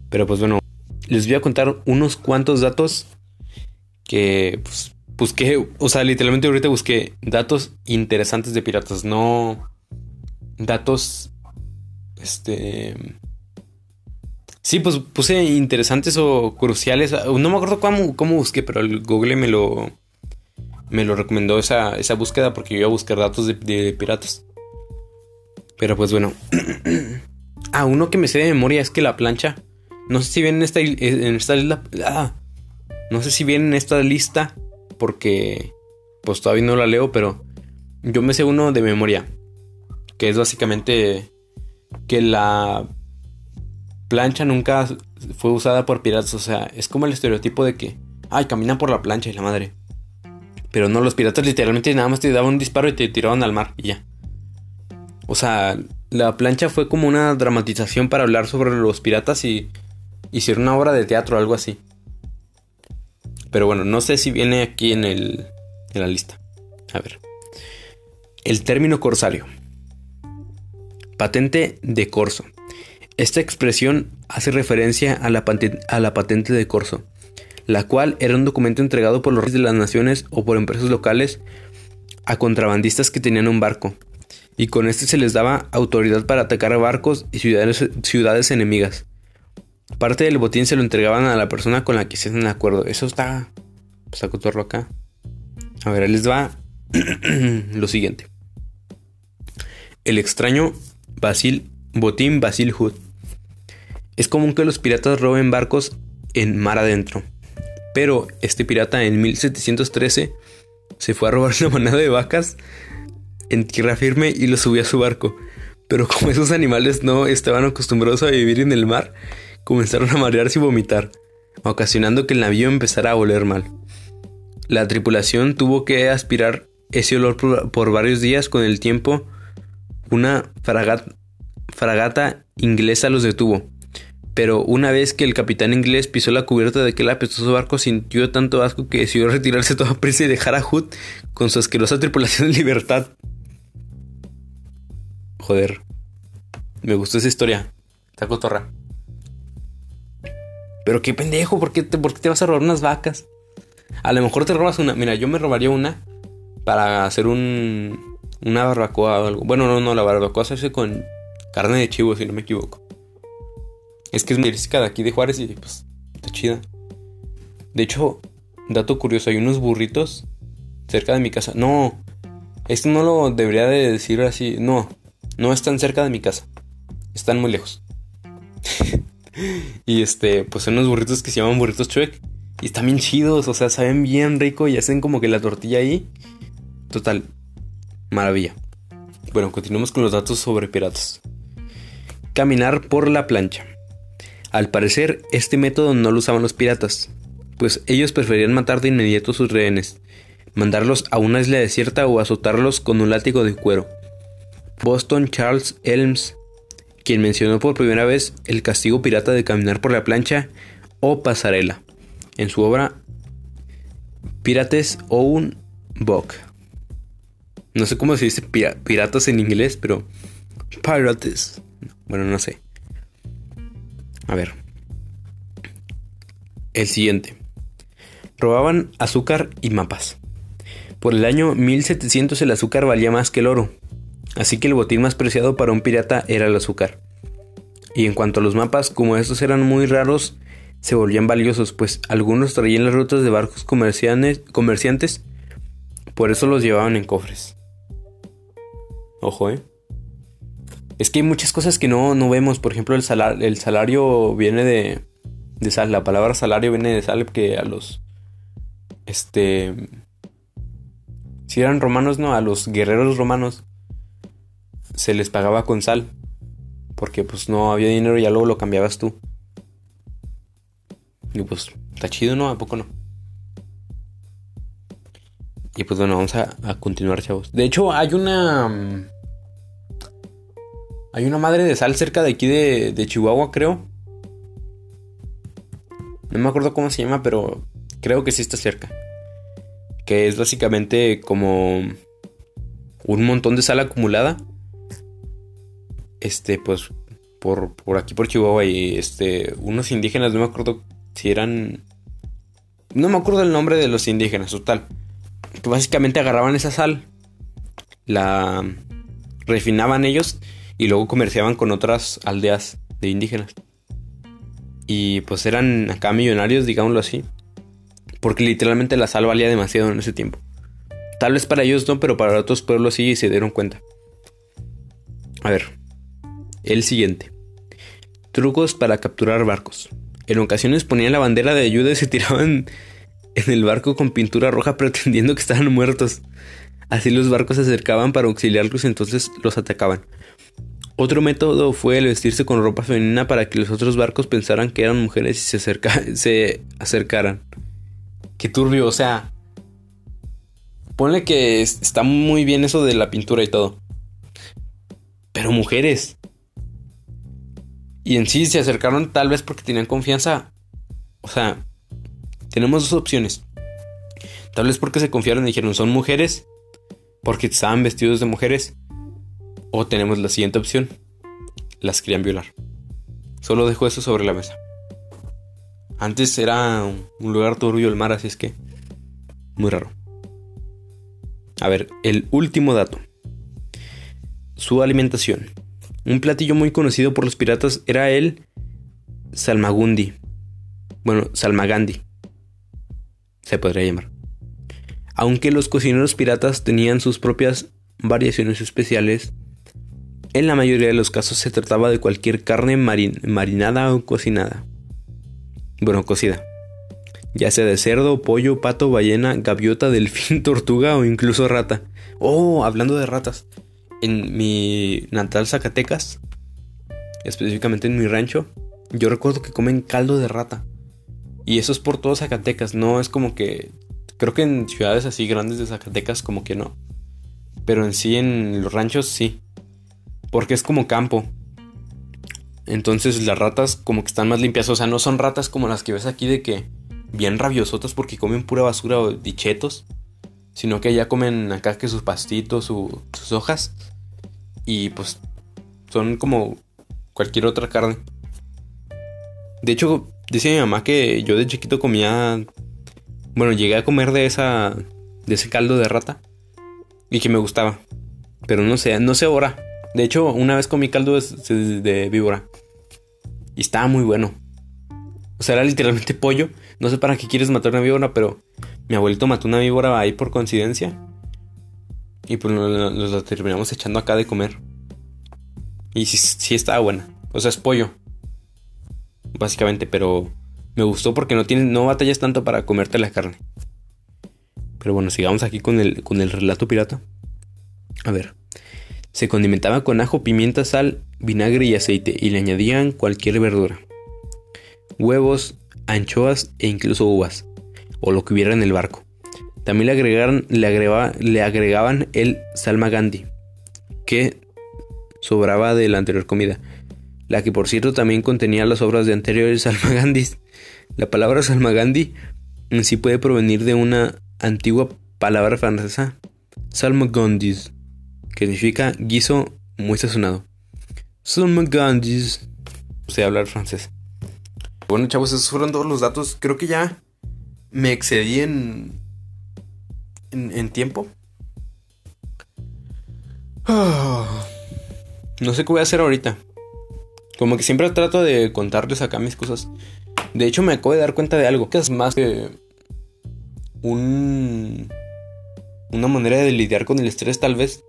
Pero pues bueno, les voy a contar unos cuantos datos que pues, busqué, o sea, literalmente ahorita busqué datos interesantes de piratas, no datos, este... Sí, pues puse interesantes o cruciales. No me acuerdo cómo, cómo busqué, pero el Google me lo, me lo recomendó esa, esa búsqueda porque yo iba a buscar datos de, piratas. Pero pues bueno. ah, uno que me sé de memoria es que la plancha no sé si viene en esta, en esta lista. Ah, no sé si viene en esta lista. Porque. Pues todavía no la leo. Pero. Yo me sé uno de memoria. Que es básicamente. Que la. Plancha nunca fue usada por piratas. O sea, es como el estereotipo de que. Ay, caminan por la plancha y la madre. Pero no, los piratas literalmente nada más te daban un disparo y te tiraban al mar y ya. O sea, la plancha fue como una dramatización para hablar sobre los piratas y hicieron una obra de teatro o algo así. Pero bueno, no sé si viene aquí en, el, en la lista. A ver. El término corsario. Patente de corso. Esta expresión hace referencia a la, patente de corso, la cual era un documento entregado por los reyes de las naciones o por empresas locales a contrabandistas que tenían un barco, y con este se les daba autoridad para atacar barcos y ciudades, ciudades enemigas. Parte del botín se lo entregaban a la persona con la que se hacen acuerdo. Eso está. Pues cotorro acá. A ver, les va lo siguiente. El extraño Basil, botín Basil Hood. Es común que los piratas roben barcos en mar adentro. Pero este pirata en 1713 se fue a robar una manada de vacas en tierra firme y lo subió a su barco. Pero como esos animales no estaban acostumbrados a vivir en el mar, comenzaron a marearse y vomitar, ocasionando que el navío empezara a oler mal. La tripulación tuvo que aspirar ese olor por, varios días con el tiempo. Una fragata, inglesa los detuvo. Pero una vez que el capitán inglés pisó la cubierta de aquel apestoso barco, sintió tanto asco que decidió retirarse toda prisa y dejar a Hood con su asquerosa tripulación en libertad. Joder. Me gustó esa historia. Está cotorra. Pero qué pendejo, ¿por qué, te, vas a robar unas vacas? A lo mejor te robas una. Mira, yo me robaría una para hacer un. Una barbacoa o algo. Bueno, no, no, la barbacoa se hace con carne de chivo, si no me equivoco. Es que es muy de aquí de Juárez y pues está chida. De hecho, dato curioso, hay unos burritos cerca de mi casa. No, esto no lo debería de decir así. No, no están cerca de mi casa. Están muy lejos. y este, pues son unos burritos que se llaman burritos chuec. Y están bien chidos, o sea, saben bien rico y hacen como que la tortilla ahí. Total, maravilla. Bueno, continuemos con los datos sobre piratas. Caminar por la plancha. Al parecer, este método no lo usaban los piratas, pues ellos preferían matar de inmediato a sus rehenes, mandarlos a una isla desierta o azotarlos con un látigo de cuero. Boston Charles Elms quien mencionó por primera vez el castigo pirata de caminar por la plancha o pasarela en su obra Pirates Own Book. No sé cómo se dice piratas en inglés, pero Pirates. Bueno, no sé. A ver. El siguiente. Robaban azúcar y mapas. Por el año 1700 el azúcar valía más que el oro, así que el botín más preciado para un pirata era el azúcar. Y en cuanto a los mapas, como estos eran muy raros, se volvían valiosos, pues algunos traían las rutas de barcos comerciantes, por eso los llevaban en cofres. Ojo, eh. Es que hay muchas cosas que no, no vemos. Por ejemplo, el, el salario viene de, de sal. La palabra salario viene de sal que a los... Este... Si eran romanos, no, a los guerreros romanos se les pagaba con sal. Porque pues no había dinero y ya luego lo cambiabas tú. Y pues, está chido, ¿no? ¿A poco no? Y pues bueno, vamos a, a continuar, chavos. De hecho, hay una... Mm, hay una madre de sal cerca de aquí de, Chihuahua, creo. No me acuerdo cómo se llama, pero creo que sí está cerca. Que es básicamente como un montón de sal acumulada. Este, pues, por, por aquí por Chihuahua. Y este, unos indígenas, no me acuerdo si eran. No me acuerdo el nombre de los indígenas, total. Que básicamente agarraban esa sal. La refinaban ellos y luego comerciaban con otras aldeas de indígenas. Y pues eran acá millonarios, digámoslo así. Porque literalmente la sal valía demasiado en ese tiempo. Tal vez para ellos no, pero para otros pueblos sí se dieron cuenta. A ver, el siguiente. Trucos para capturar barcos. En ocasiones ponían la bandera de ayuda y se tiraban en el barco con pintura roja pretendiendo que estaban muertos. Así los barcos se acercaban para auxiliarlos y entonces los atacaban. Otro método fue el vestirse con ropa femenina para que los otros barcos pensaran que eran mujeres y se, se acercaran. Qué turbio, o sea. Ponle que está muy bien eso de la pintura y todo. Pero mujeres. Y en sí se acercaron tal vez porque tenían confianza. O sea, tenemos dos opciones. Tal vez porque se confiaron y dijeron son mujeres. Porque estaban vestidos de mujeres. O tenemos la siguiente opción. Las querían violar. Solo dejo eso sobre la mesa. Antes era un lugar turbio el mar, así es que... Muy raro. A ver, el último dato. Su alimentación. Un platillo muy conocido por los piratas era el salmagundi. Bueno, salmagandi. Se podría llamar. Aunque los cocineros piratas tenían sus propias variaciones especiales, en la mayoría de los casos se trataba de cualquier carne marinada o cocinada. Bueno, cocida. Ya sea de cerdo, pollo, pato, ballena, gaviota, delfín, tortuga o incluso rata. Oh, hablando de ratas. En mi natal Zacatecas, específicamente en mi rancho, yo recuerdo que comen caldo de rata. Y eso es por todo Zacatecas, no es como que... Creo que en ciudades así grandes de Zacatecas como que no. Pero en sí en los ranchos sí. Porque es como campo. Entonces las ratas como que están más limpias. O sea, no son ratas como las que ves aquí de que bien rabiosotas porque comen pura basura o dichetos. Sino que ya comen acá que sus pastitos, sus hojas. Y pues son como cualquier otra carne. De hecho, dice mi mamá que yo de chiquito comía... Bueno, llegué a comer de esa... De ese caldo de rata. Y que me gustaba. Pero no sé, no sé ahora. De hecho, una vez comí caldo de, víbora. Y estaba muy bueno. O sea, era literalmente pollo. No sé para qué quieres matar una víbora, pero mi abuelito mató una víbora ahí por coincidencia. Y pues nos, la terminamos echando acá de comer. Y sí, sí estaba buena. O sea, es pollo. Básicamente, pero me gustó porque no, tienes, no batallas tanto para comerte la carne. Pero bueno, sigamos aquí con el, con el relato pirata. A ver. Se condimentaba con ajo, pimienta, sal, vinagre y aceite y le añadían cualquier verdura. Huevos, anchoas e incluso uvas, o lo que hubiera en el barco. También le, agregaron, le, le agregaban el salmagandi, que sobraba de la anterior comida, la que por cierto también contenía las obras de anteriores salmagandis. La palabra salmagandi en sí puede provenir de una antigua palabra francesa, salmagandis, que significa guiso muy sazonado. Son Gandhis, sé hablar francés. Bueno, chavos, esos fueron todos los datos. Creo que ya me excedí en, en, tiempo. No sé qué voy a hacer ahorita. Como que siempre trato de contarles acá mis cosas. De hecho, me acabo de dar cuenta de algo. Que es más que un... Una manera de lidiar con el estrés tal vez.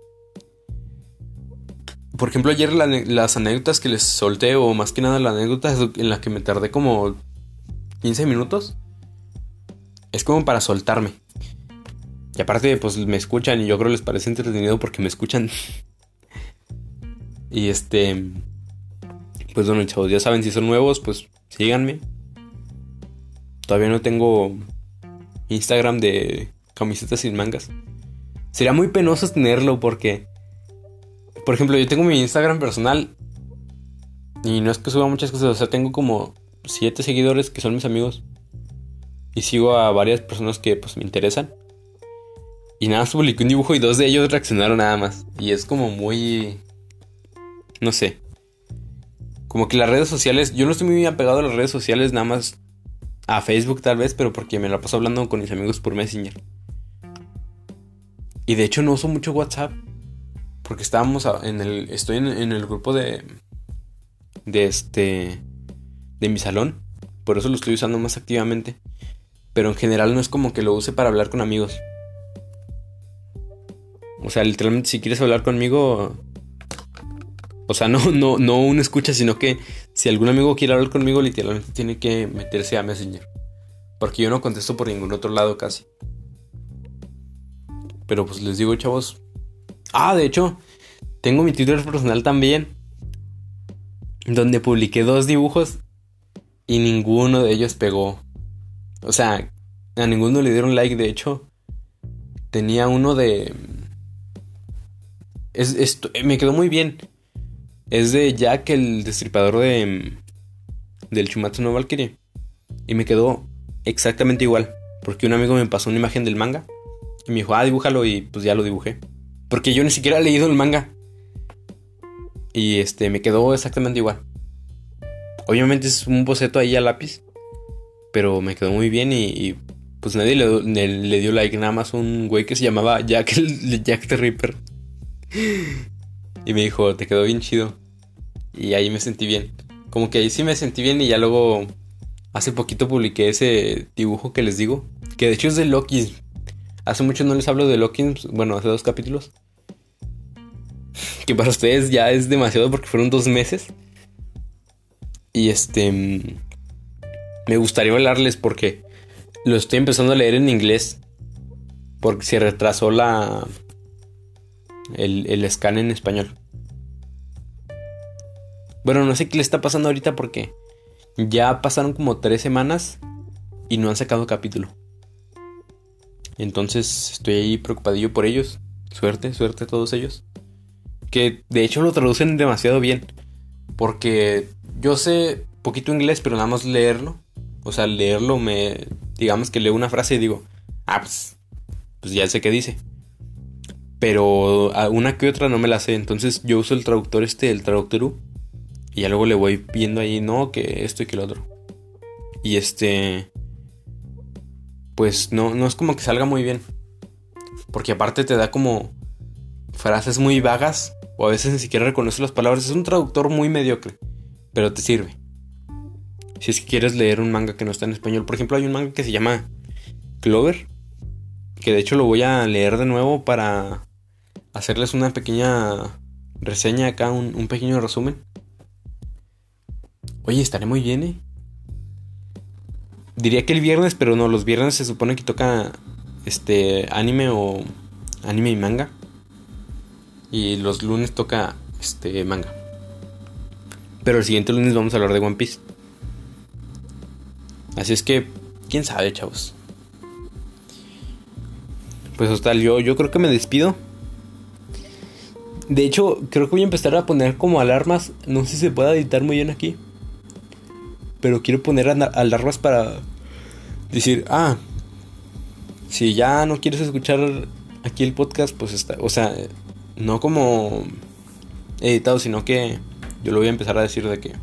Por ejemplo, ayer las anécdotas que les solté, o más que nada la anécdota en la que me tardé como 15 minutos, es como para soltarme. Y aparte, pues me escuchan y yo creo les parece entretenido porque me escuchan. y este. Pues bueno, chavos, ya saben, si son nuevos, pues síganme. Todavía no tengo Instagram de camisetas sin mangas. Sería muy penoso tenerlo porque por ejemplo, yo tengo mi Instagram personal. Y no es que suba muchas cosas. O sea, tengo como 7 seguidores que son mis amigos. Y sigo a varias personas que pues me interesan. Y nada más publiqué un dibujo y dos de ellos reaccionaron nada más. Y es como muy... No sé. Como que las redes sociales... Yo no estoy muy apegado a las redes sociales, nada más a Facebook tal vez, pero porque me la paso hablando con mis amigos por Messenger. Y de hecho no uso mucho WhatsApp. Porque estábamos en el. Estoy en, el grupo de. De este. De mi salón. Por eso lo estoy usando más activamente. Pero en general no es como que lo use para hablar con amigos. O sea, literalmente si quieres hablar conmigo. O sea, no, no, no un escucha, sino que si algún amigo quiere hablar conmigo, literalmente tiene que meterse a Messenger. Porque yo no contesto por ningún otro lado casi. Pero pues les digo, chavos, Ah, de hecho, tengo mi Twitter personal también. Donde publiqué dos dibujos y ninguno de ellos pegó. O sea, a ninguno le dieron like. De hecho, tenía uno de. Es, me quedó muy bien. Es de Jack, el destripador de. Del Chumatsu no Valkyrie. Y me quedó exactamente igual. Porque un amigo me pasó una imagen del manga. Y me dijo, ah, dibújalo. Y pues ya lo dibujé. Porque yo ni siquiera he leído el manga. Y este, me quedó exactamente igual. Obviamente es un boceto ahí a lápiz. Pero me quedó muy bien y, pues nadie le, dio like. Nada más un güey que se llamaba Jack, el, Jack the Ripper. Y me dijo, te quedó bien chido. Y ahí me sentí bien. Como que ahí sí me sentí bien y ya luego... Hace poquito publiqué ese dibujo que les digo. Que de hecho es de Loki. Hace mucho no les hablo de Loki. Bueno, hace dos capítulos que para ustedes ya es demasiado porque fueron dos meses. Y este... Me gustaría hablarles porque lo estoy empezando a leer en inglés. Porque se retrasó la... El, el scan en español. Bueno, no sé qué le está pasando ahorita porque ya pasaron como tres semanas y no han sacado capítulo. Entonces estoy ahí preocupadillo por ellos. Suerte, suerte a todos ellos que de hecho lo traducen demasiado bien. Porque yo sé poquito inglés, pero nada más leerlo. O sea, leerlo me... Digamos que leo una frase y digo, ah, pues, pues ya sé qué dice. Pero una que otra no me la sé. Entonces yo uso el traductor este, el traductor U. Y ya luego le voy viendo ahí, no, que esto y que lo otro. Y este... Pues no, no es como que salga muy bien. Porque aparte te da como frases muy vagas o a veces ni siquiera reconoce las palabras. Es un traductor muy mediocre, pero te sirve. Si es que quieres leer un manga que no está en español, por ejemplo, hay un manga que se llama Clover, que de hecho lo voy a leer de nuevo para hacerles una pequeña reseña acá, un, pequeño resumen. Oye, estaré muy bien, ¿eh? Diría que el viernes, pero no, los viernes se supone que toca este anime o anime y manga. Y los lunes toca este manga. Pero el siguiente lunes vamos a hablar de One Piece. Así es que, quién sabe, chavos. Pues hasta yo, yo creo que me despido. De hecho, creo que voy a empezar a poner como alarmas. No sé si se puede editar muy bien aquí. Pero quiero poner alarmas para decir, ah, si ya no quieres escuchar aquí el podcast, pues está, o sea, no como editado, sino que yo lo voy a empezar a decir de que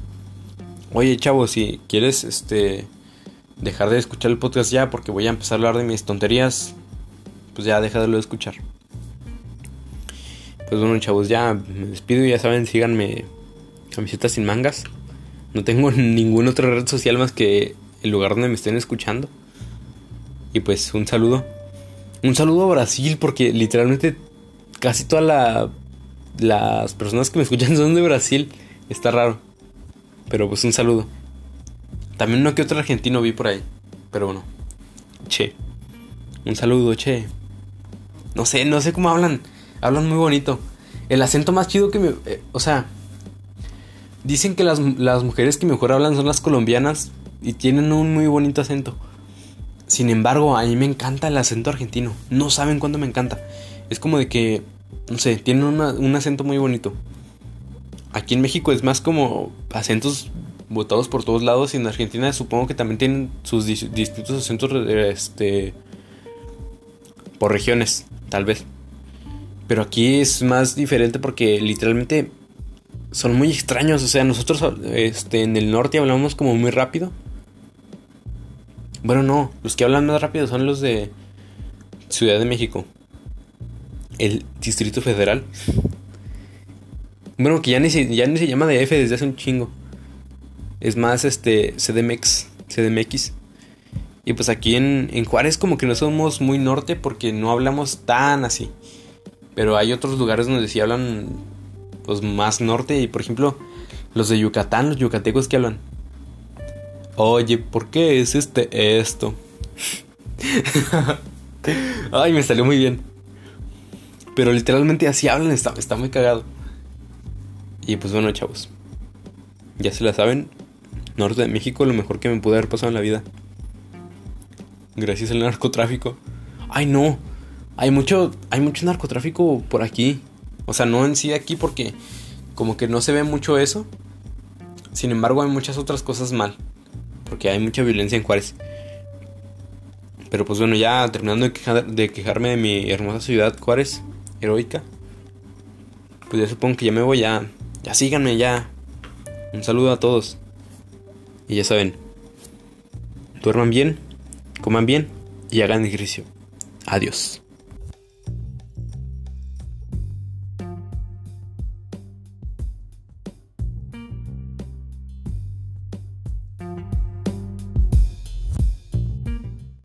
Oye, chavo, si quieres este dejar de escuchar el podcast ya porque voy a empezar a hablar de mis tonterías, pues ya deja de escuchar. Pues bueno, chavos, ya me despido. Ya saben, síganme camisetas sin mangas. No tengo ninguna otra red social más que el lugar donde me estén escuchando. Y pues un saludo. Un saludo a Brasil porque literalmente casi todas las personas que me escuchan son de Brasil. Está raro. Pero pues un saludo. También uno que otro argentino vi por ahí. Pero bueno. Che. Un saludo, che. No sé, no sé cómo hablan. Hablan muy bonito. El acento más chido que me... Eh, o sea... Dicen que las, las mujeres que mejor hablan son las colombianas. Y tienen un muy bonito acento. Sin embargo, a mí me encanta el acento argentino. No saben cuándo me encanta. Es como de que... No sé, tienen un acento muy bonito. Aquí en México es más como acentos botados por todos lados y en Argentina supongo que también tienen sus distintos acentos este por regiones, tal vez. Pero aquí es más diferente porque literalmente son muy extraños, o sea, nosotros este en el norte hablamos como muy rápido. Bueno, no, los que hablan más rápido son los de Ciudad de México. El Distrito Federal. Bueno, que ya ni se, ya ni se llama DF desde hace un chingo. Es más, este, CDMX, CDMX. Y pues aquí en, en Juárez como que no somos muy norte porque no hablamos tan así. Pero hay otros lugares donde sí hablan pues más norte y por ejemplo los de Yucatán, los yucatecos que hablan. Oye, ¿por qué es este esto? Ay, me salió muy bien. Pero literalmente así hablan, está, está muy cagado. Y pues bueno, chavos. Ya se la saben. Norte de México, lo mejor que me pudo haber pasado en la vida. Gracias al narcotráfico. Ay, no. Hay mucho, hay mucho narcotráfico por aquí. O sea, no en sí aquí porque como que no se ve mucho eso. Sin embargo, hay muchas otras cosas mal. Porque hay mucha violencia en Juárez. Pero pues bueno, ya terminando de, quejarme de mi hermosa ciudad Juárez, heroica. Pues ya supongo que ya me voy ya ya síganme ya. Un saludo a todos. Y ya saben, duerman bien, coman bien y hagan ejercicio. Adiós.